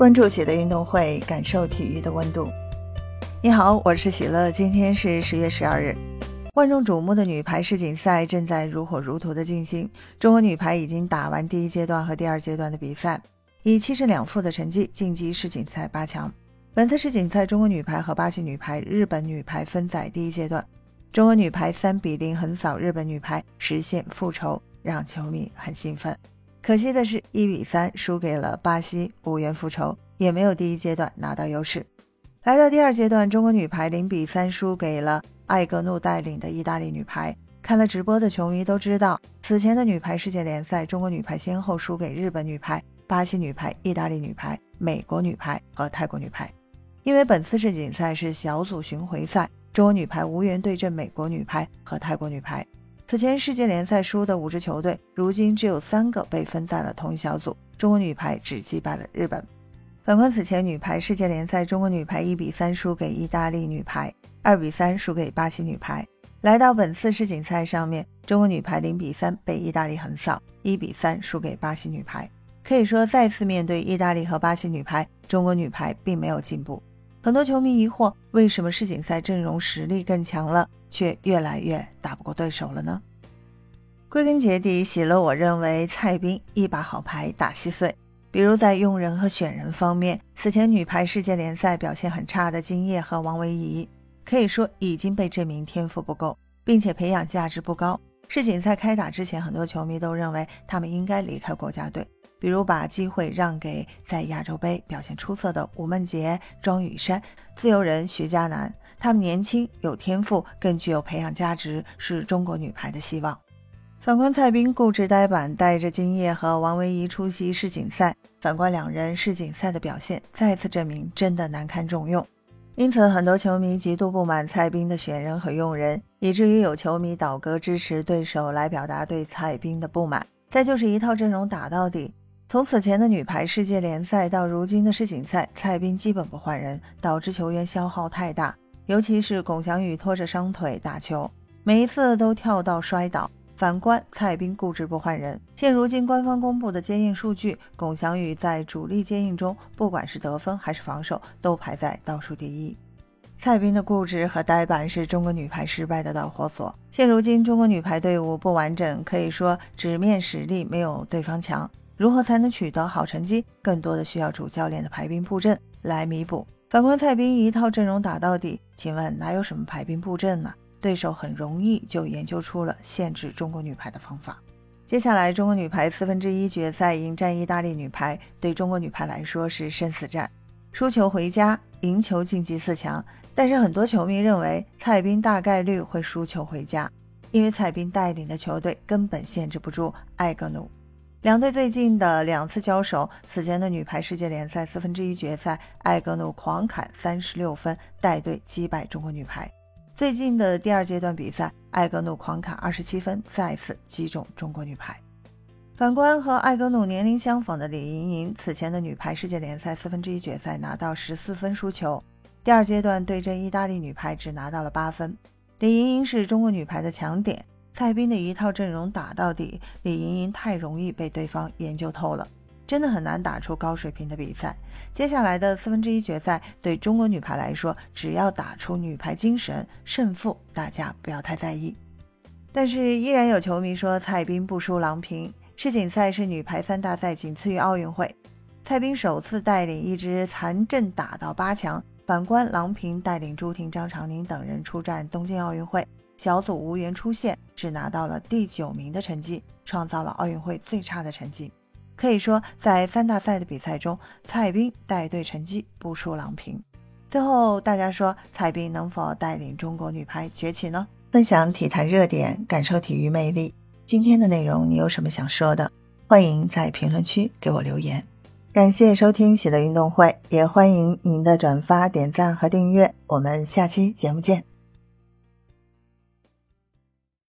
关注喜乐运动会，感受体育的温度。你好，我是喜乐。今天是十月十二日，万众瞩目的女排世锦赛正在如火如荼的进行。中国女排已经打完第一阶段和第二阶段的比赛，以七胜两负的成绩晋级世锦赛八强。本次世锦赛，中国女排和巴西女排、日本女排分在第一阶段，中国女排三比零横扫日本女排，实现复仇，让球迷很兴奋。可惜的是，一比三输给了巴西，无缘复仇，也没有第一阶段拿到优势。来到第二阶段，中国女排零比三输给了艾格努带领的意大利女排。看了直播的球迷都知道，此前的女排世界联赛，中国女排先后输给日本女排、巴西女排、意大利女排、美国女排和泰国女排。因为本次世锦赛是小组巡回赛，中国女排无缘对阵美国女排和泰国女排。此前世界联赛输的五支球队，如今只有三个被分在了同一小组。中国女排只击败了日本。反观此前女排世界联赛，中国女排一比三输给意大利女排，二比三输给巴西女排。来到本次世锦赛上面，中国女排零比三被意大利横扫，一比三输给巴西女排。可以说，再次面对意大利和巴西女排，中国女排并没有进步。很多球迷疑惑，为什么世锦赛阵容实力更强了，却越来越打不过对手了呢？归根结底，喜乐我认为蔡斌一把好牌打稀碎。比如在用人和选人方面，此前女排世界联赛表现很差的金叶和王维怡，可以说已经被证明天赋不够，并且培养价值不高。世锦赛开打之前，很多球迷都认为他们应该离开国家队。比如把机会让给在亚洲杯表现出色的吴梦洁、庄雨珊、自由人徐嘉楠，他们年轻有天赋，更具有培养价值，是中国女排的希望。反观蔡斌固执呆板，带着金叶和王维怡出席世锦赛。反观两人世锦赛的表现，再次证明真的难堪重用。因此，很多球迷极度不满蔡斌的选人和用人，以至于有球迷倒戈支持对手来表达对蔡斌的不满。再就是一套阵容打到底。从此前的女排世界联赛到如今的世锦赛，蔡斌基本不换人，导致球员消耗太大。尤其是龚翔宇拖着伤腿打球，每一次都跳到摔倒。反观蔡斌固执不换人，现如今官方公布的接应数据，龚翔宇在主力接应中，不管是得分还是防守，都排在倒数第一。蔡斌的固执和呆板是中国女排失败的导火索。现如今中国女排队伍不完整，可以说纸面实力没有对方强。如何才能取得好成绩？更多的需要主教练的排兵布阵来弥补。反观蔡斌一套阵容打到底，请问哪有什么排兵布阵呢？对手很容易就研究出了限制中国女排的方法。接下来，中国女排四分之一决赛迎战意大利女排，对中国女排来说是生死战，输球回家，赢球晋级四强。但是很多球迷认为蔡斌大概率会输球回家，因为蔡斌带领的球队根本限制不住艾格努。两队最近的两次交手，此前的女排世界联赛四分之一决赛，艾格努狂砍三十六分，带队击败中国女排；最近的第二阶段比赛，艾格努狂砍二十七分，再次击中中国女排。反观和艾格努年龄相仿的李盈莹，此前的女排世界联赛四分之一决赛拿到十四分输球，第二阶段对阵意大利女排只拿到了八分。李盈莹是中国女排的强点。蔡斌的一套阵容打到底，李盈莹太容易被对方研究透了，真的很难打出高水平的比赛。接下来的四分之一决赛，对中国女排来说，只要打出女排精神，胜负大家不要太在意。但是依然有球迷说蔡斌不输郎平。世锦赛是女排三大赛，仅次于奥运会。蔡斌首次带领一支残阵打到八强，反观郎平带领朱婷、张常宁等人出战东京奥运会。小组无缘出线，只拿到了第九名的成绩，创造了奥运会最差的成绩。可以说，在三大赛的比赛中，蔡斌带队成绩不输郎平。最后，大家说蔡斌能否带领中国女排崛起呢？分享体坛热点，感受体育魅力。今天的内容你有什么想说的？欢迎在评论区给我留言。感谢收听喜乐运动会，也欢迎您的转发、点赞和订阅。我们下期节目见。